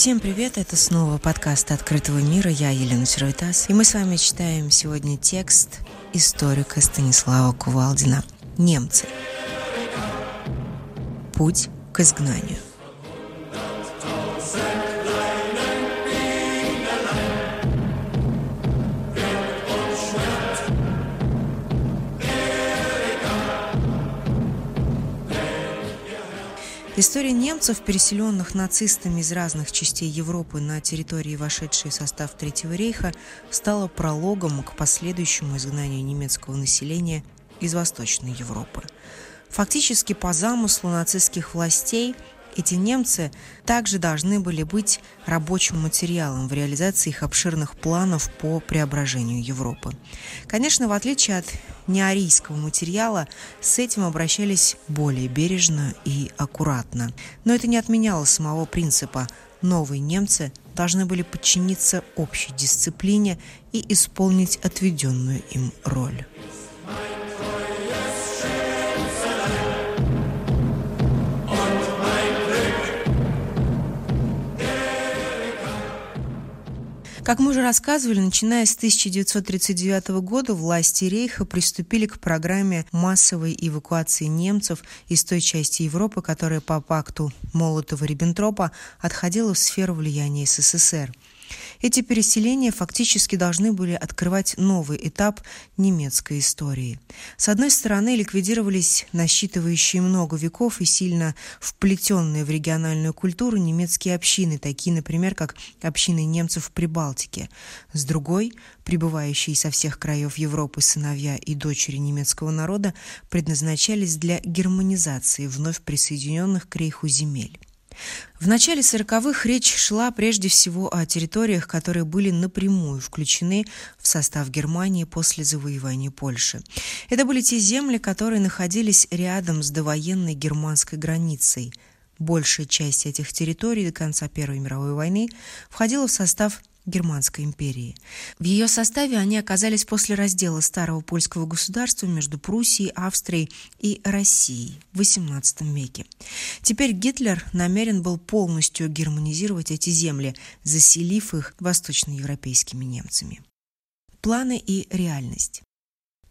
Всем привет, это снова подкаст «Открытого мира», я Елена Червитас, и мы с вами читаем сегодня текст историка Станислава Кувалдина «Немцы. Путь к изгнанию». История немцев, переселенных нацистами из разных частей Европы на территории, вошедшей в состав Третьего рейха, стала прологом к последующему изгнанию немецкого населения из Восточной Европы. Фактически по замыслу нацистских властей эти немцы также должны были быть рабочим материалом в реализации их обширных планов по преображению Европы. Конечно, в отличие от неарийского материала, с этим обращались более бережно и аккуратно. Но это не отменяло самого принципа новые немцы должны были подчиниться общей дисциплине и исполнить отведенную им роль. Как мы уже рассказывали, начиная с 1939 года власти Рейха приступили к программе массовой эвакуации немцев из той части Европы, которая по пакту Молотова-Риббентропа отходила в сферу влияния СССР – эти переселения фактически должны были открывать новый этап немецкой истории. С одной стороны, ликвидировались насчитывающие много веков и сильно вплетенные в региональную культуру немецкие общины, такие, например, как общины немцев в Прибалтике. С другой, прибывающие со всех краев Европы сыновья и дочери немецкого народа предназначались для германизации вновь присоединенных к рейху земель. В начале 40-х речь шла прежде всего о территориях, которые были напрямую включены в состав Германии после завоевания Польши. Это были те земли, которые находились рядом с довоенной германской границей. Большая часть этих территорий до конца Первой мировой войны входила в состав Германской империи. В ее составе они оказались после раздела старого польского государства между Пруссией, Австрией и Россией в XVIII веке. Теперь Гитлер намерен был полностью германизировать эти земли, заселив их восточноевропейскими немцами. Планы и реальность.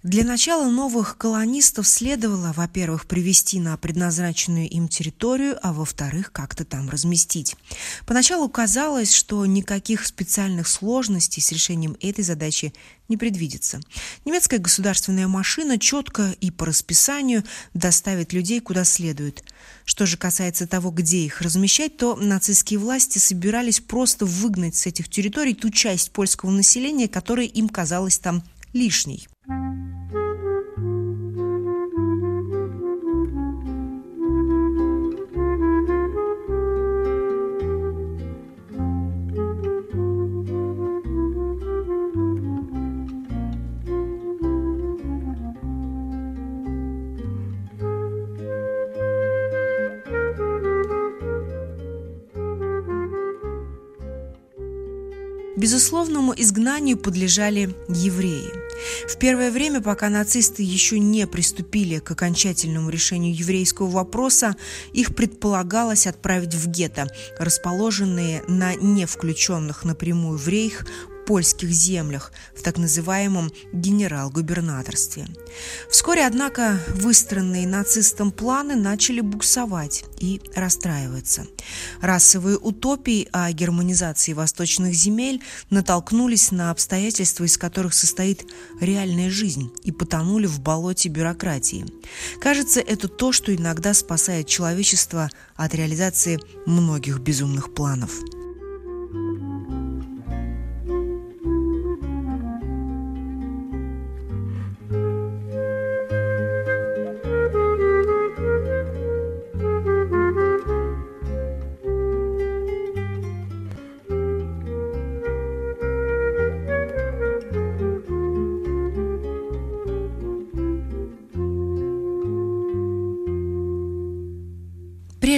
Для начала новых колонистов следовало, во-первых, привести на предназначенную им территорию, а во-вторых, как-то там разместить. Поначалу казалось, что никаких специальных сложностей с решением этой задачи не предвидится. Немецкая государственная машина четко и по расписанию доставит людей куда следует. Что же касается того, где их размещать, то нацистские власти собирались просто выгнать с этих территорий ту часть польского населения, которая им казалась там лишней. Безусловному изгнанию подлежали евреи. В первое время, пока нацисты еще не приступили к окончательному решению еврейского вопроса, их предполагалось отправить в гетто, расположенные на не включенных напрямую в рейх польских землях в так называемом генерал-губернаторстве. Вскоре, однако, выстроенные нацистам планы начали буксовать и расстраиваться. Расовые утопии о германизации восточных земель натолкнулись на обстоятельства, из которых состоит реальная жизнь, и потонули в болоте бюрократии. Кажется, это то, что иногда спасает человечество от реализации многих безумных планов.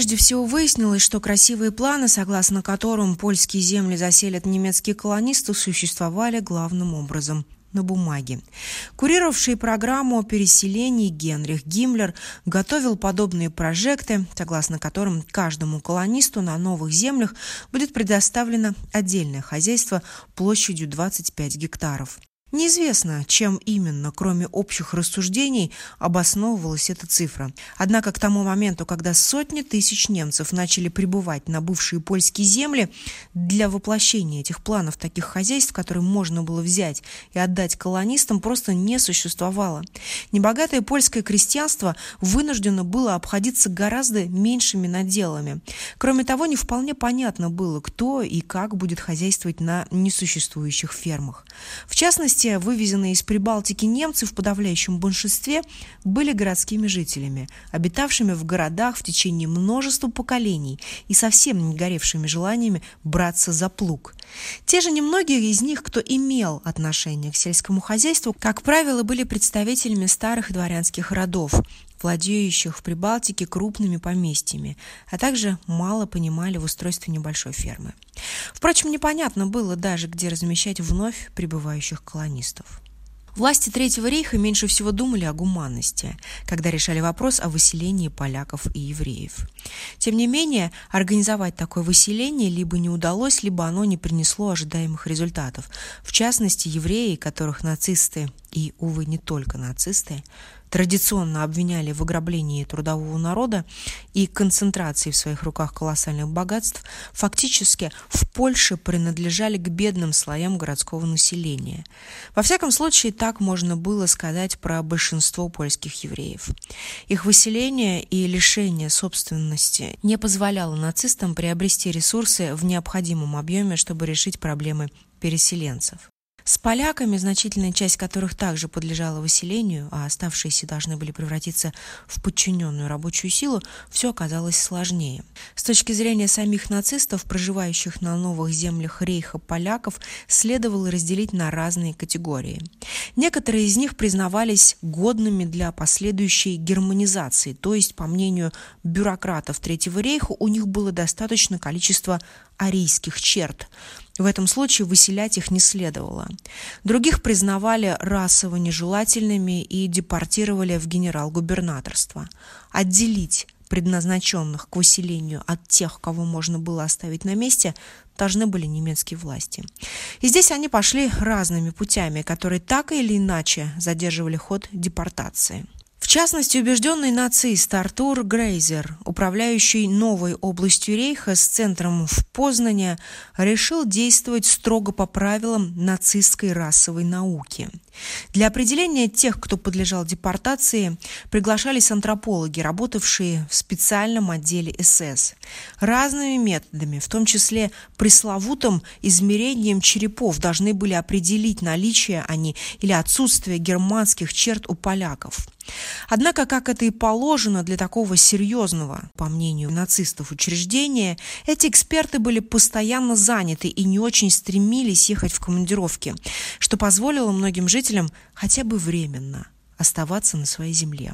Прежде всего выяснилось, что красивые планы, согласно которым польские земли заселят немецкие колонисты, существовали главным образом на бумаге. Курировавший программу переселений Генрих Гиммлер готовил подобные прожекты, согласно которым каждому колонисту на новых землях будет предоставлено отдельное хозяйство площадью 25 гектаров. Неизвестно, чем именно, кроме общих рассуждений, обосновывалась эта цифра. Однако к тому моменту, когда сотни тысяч немцев начали прибывать на бывшие польские земли, для воплощения этих планов таких хозяйств, которые можно было взять и отдать колонистам, просто не существовало. Небогатое польское крестьянство вынуждено было обходиться гораздо меньшими наделами. Кроме того, не вполне понятно было, кто и как будет хозяйствовать на несуществующих фермах. В частности, все вывезенные из Прибалтики немцы в подавляющем большинстве были городскими жителями, обитавшими в городах в течение множества поколений и совсем не горевшими желаниями браться за плуг. Те же немногие из них, кто имел отношение к сельскому хозяйству, как правило, были представителями старых дворянских родов, владеющих в Прибалтике крупными поместьями, а также мало понимали в устройстве небольшой фермы. Впрочем, непонятно было даже, где размещать вновь прибывающих колонистов. Власти Третьего рейха меньше всего думали о гуманности, когда решали вопрос о выселении поляков и евреев. Тем не менее, организовать такое выселение либо не удалось, либо оно не принесло ожидаемых результатов. В частности, евреи, которых нацисты, и, увы, не только нацисты, традиционно обвиняли в ограблении трудового народа и концентрации в своих руках колоссальных богатств, фактически в Польше принадлежали к бедным слоям городского населения. Во всяком случае, так можно было сказать про большинство польских евреев. Их выселение и лишение собственности не позволяло нацистам приобрести ресурсы в необходимом объеме, чтобы решить проблемы переселенцев. С поляками, значительная часть которых также подлежала выселению, а оставшиеся должны были превратиться в подчиненную рабочую силу, все оказалось сложнее. С точки зрения самих нацистов, проживающих на новых землях рейха поляков, следовало разделить на разные категории. Некоторые из них признавались годными для последующей германизации, то есть, по мнению бюрократов Третьего рейха, у них было достаточно количества арийских черт. В этом случае выселять их не следовало. Других признавали расово нежелательными и депортировали в генерал-губернаторство. Отделить предназначенных к выселению от тех, кого можно было оставить на месте, должны были немецкие власти. И здесь они пошли разными путями, которые так или иначе задерживали ход депортации. В частности, убежденный нацист Артур Грейзер, управляющий новой областью Рейха с центром в Познане, решил действовать строго по правилам нацистской расовой науки. Для определения тех, кто подлежал депортации, приглашались антропологи, работавшие в специальном отделе СС. Разными методами, в том числе пресловутым измерением черепов, должны были определить наличие они или отсутствие германских черт у поляков – Однако, как это и положено для такого серьезного, по мнению нацистов, учреждения, эти эксперты были постоянно заняты и не очень стремились ехать в командировки, что позволило многим жителям хотя бы временно оставаться на своей земле.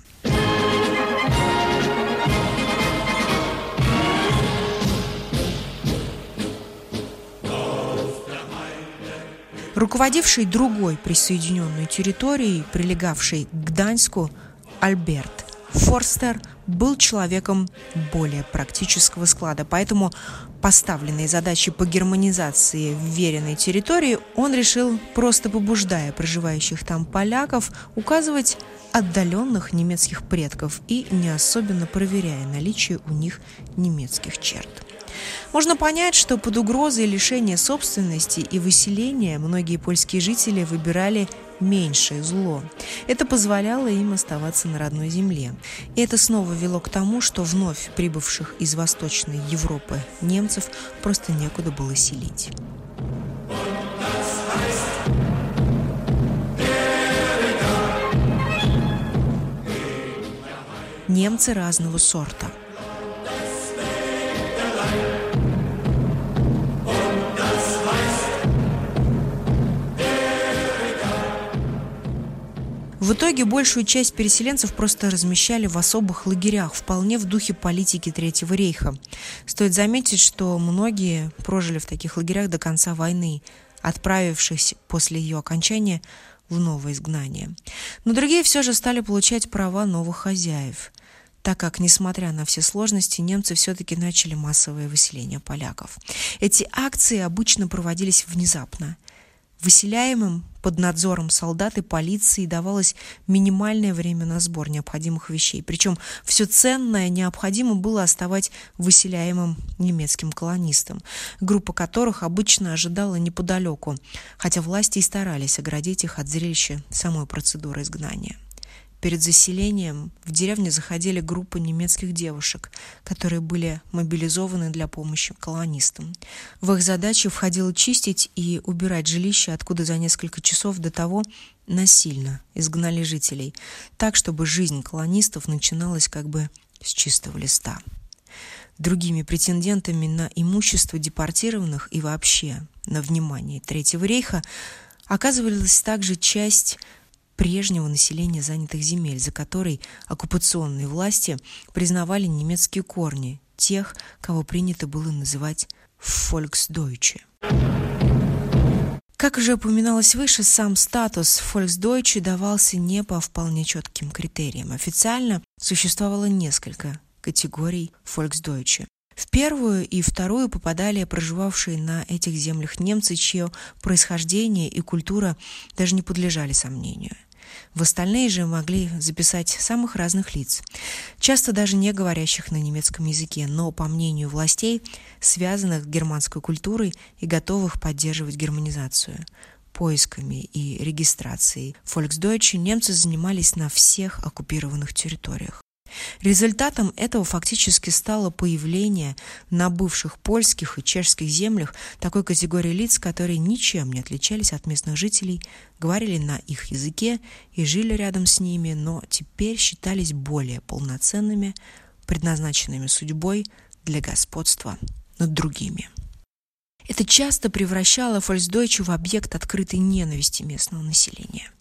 Руководивший другой присоединенной территорией, прилегавшей к Гданьску, Альберт Форстер был человеком более практического склада, поэтому поставленные задачи по германизации вверенной территории он решил, просто побуждая проживающих там поляков, указывать отдаленных немецких предков и не особенно проверяя наличие у них немецких черт. Можно понять, что под угрозой лишения собственности и выселения многие польские жители выбирали меньшее зло. Это позволяло им оставаться на родной земле. И это снова вело к тому, что вновь прибывших из Восточной Европы немцев просто некуда было селить. Немцы разного сорта – В итоге большую часть переселенцев просто размещали в особых лагерях, вполне в духе политики Третьего рейха. Стоит заметить, что многие прожили в таких лагерях до конца войны, отправившись после ее окончания в новое изгнание. Но другие все же стали получать права новых хозяев, так как, несмотря на все сложности, немцы все-таки начали массовое выселение поляков. Эти акции обычно проводились внезапно. Выселяемым под надзором солдат и полиции давалось минимальное время на сбор необходимых вещей. Причем все ценное необходимо было оставать выселяемым немецким колонистам, группа которых обычно ожидала неподалеку, хотя власти и старались оградить их от зрелища самой процедуры изгнания. Перед заселением в деревню заходили группы немецких девушек, которые были мобилизованы для помощи колонистам. В их задачу входило чистить и убирать жилища, откуда за несколько часов до того насильно изгнали жителей, так, чтобы жизнь колонистов начиналась как бы с чистого листа. Другими претендентами на имущество депортированных и вообще на внимание Третьего рейха оказывалась также часть прежнего населения занятых земель, за которой оккупационные власти признавали немецкие корни тех, кого принято было называть «Volksdeutsche». Как уже упоминалось выше, сам статус Volksdeutsche давался не по вполне четким критериям. Официально существовало несколько категорий Volksdeutsche. В первую и вторую попадали проживавшие на этих землях немцы, чье происхождение и культура даже не подлежали сомнению. В остальные же могли записать самых разных лиц, часто даже не говорящих на немецком языке, но, по мнению властей, связанных с германской культурой и готовых поддерживать германизацию. Поисками и регистрацией Volksdeutsche немцы занимались на всех оккупированных территориях. Результатом этого фактически стало появление на бывших польских и чешских землях такой категории лиц, которые ничем не отличались от местных жителей, говорили на их языке и жили рядом с ними, но теперь считались более полноценными, предназначенными судьбой для господства над другими. Это часто превращало фольксдойче в объект открытой ненависти местного населения.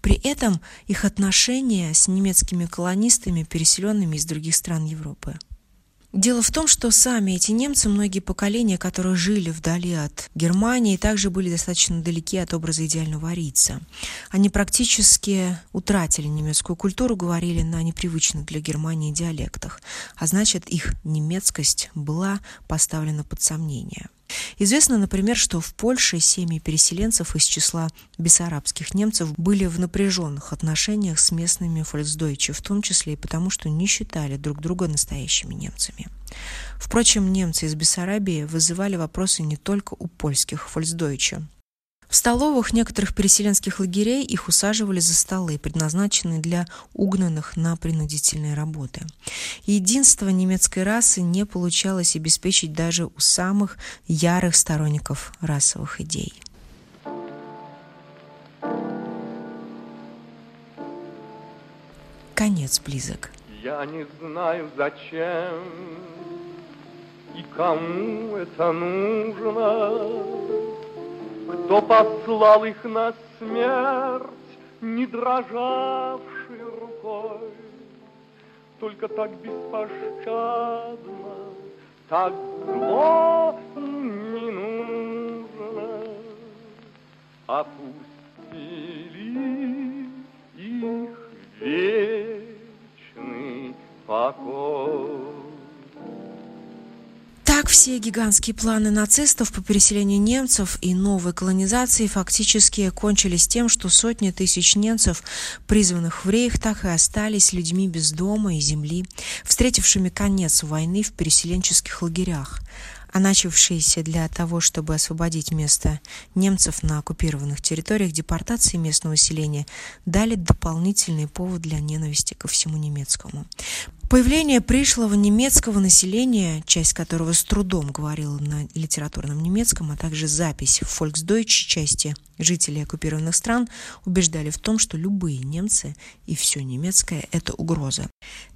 При этом их отношения с немецкими колонистами, переселенными из других стран Европы. Дело в том, что сами эти немцы, многие поколения, которые жили вдали от Германии, также были достаточно далеки от образа идеального арийца. Они практически утратили немецкую культуру, говорили на непривычных для Германии диалектах, а значит, их немецкость была поставлена под сомнение – Известно, например, что в Польше семьи переселенцев из числа бессарабских немцев были в напряженных отношениях с местными фольксдойче, в том числе и потому, что не считали друг друга настоящими немцами. Впрочем, немцы из Бессарабии вызывали вопросы не только у польских фольксдойче. В столовых некоторых переселенских лагерей их усаживали за столы, предназначенные для угнанных на принудительные работы. Единство немецкой расы не получалось обеспечить даже у самых ярых сторонников расовых идей. Конец близок. Я не знаю, зачем и кому это нужно кто послал их на смерть, не дрожавшей рукой, Только так беспощадно, так зло не нужно. Опустили их вечный покой. Так все гигантские планы нацистов по переселению немцев и новой колонизации фактически кончились тем, что сотни тысяч немцев, призванных в рейх, так и остались людьми без дома и земли, встретившими конец войны в переселенческих лагерях а начавшиеся для того, чтобы освободить место немцев на оккупированных территориях депортации местного населения, дали дополнительный повод для ненависти ко всему немецкому. Появление пришлого немецкого населения, часть которого с трудом говорила на литературном немецком, а также запись в Volksdeutsch части жителей оккупированных стран убеждали в том, что любые немцы и все немецкое – это угроза.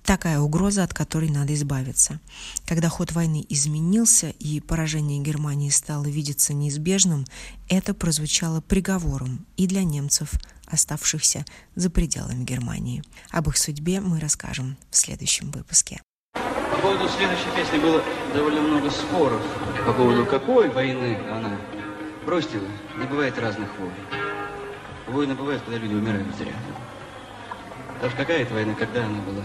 Такая угроза, от которой надо избавиться. Когда ход войны изменился и поражение Германии стало видеться неизбежным, это прозвучало приговором и для немцев, оставшихся за пределами Германии. Об их судьбе мы расскажем в следующем выпуске. По поводу следующей песни было довольно много споров. По поводу какой войны она? Бросьте вы, не бывает разных войн. Войны бывают, когда люди умирают зря. Уж какая это война, когда она была?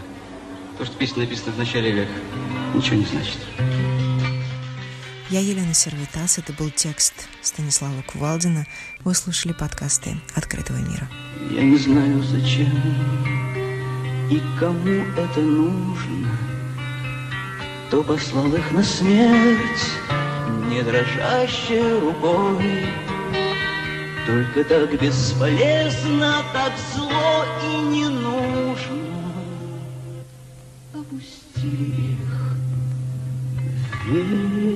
То, что песня написана в начале века, ничего не значит. Я Елена Сервитас. Это был текст Станислава Кувалдина. Вы слушали подкасты «Открытого мира». Я не знаю, зачем и кому это нужно. Кто послал их на смерть, не дрожащей рукой. Только так бесполезно, так зло и не нужно. Опустили их в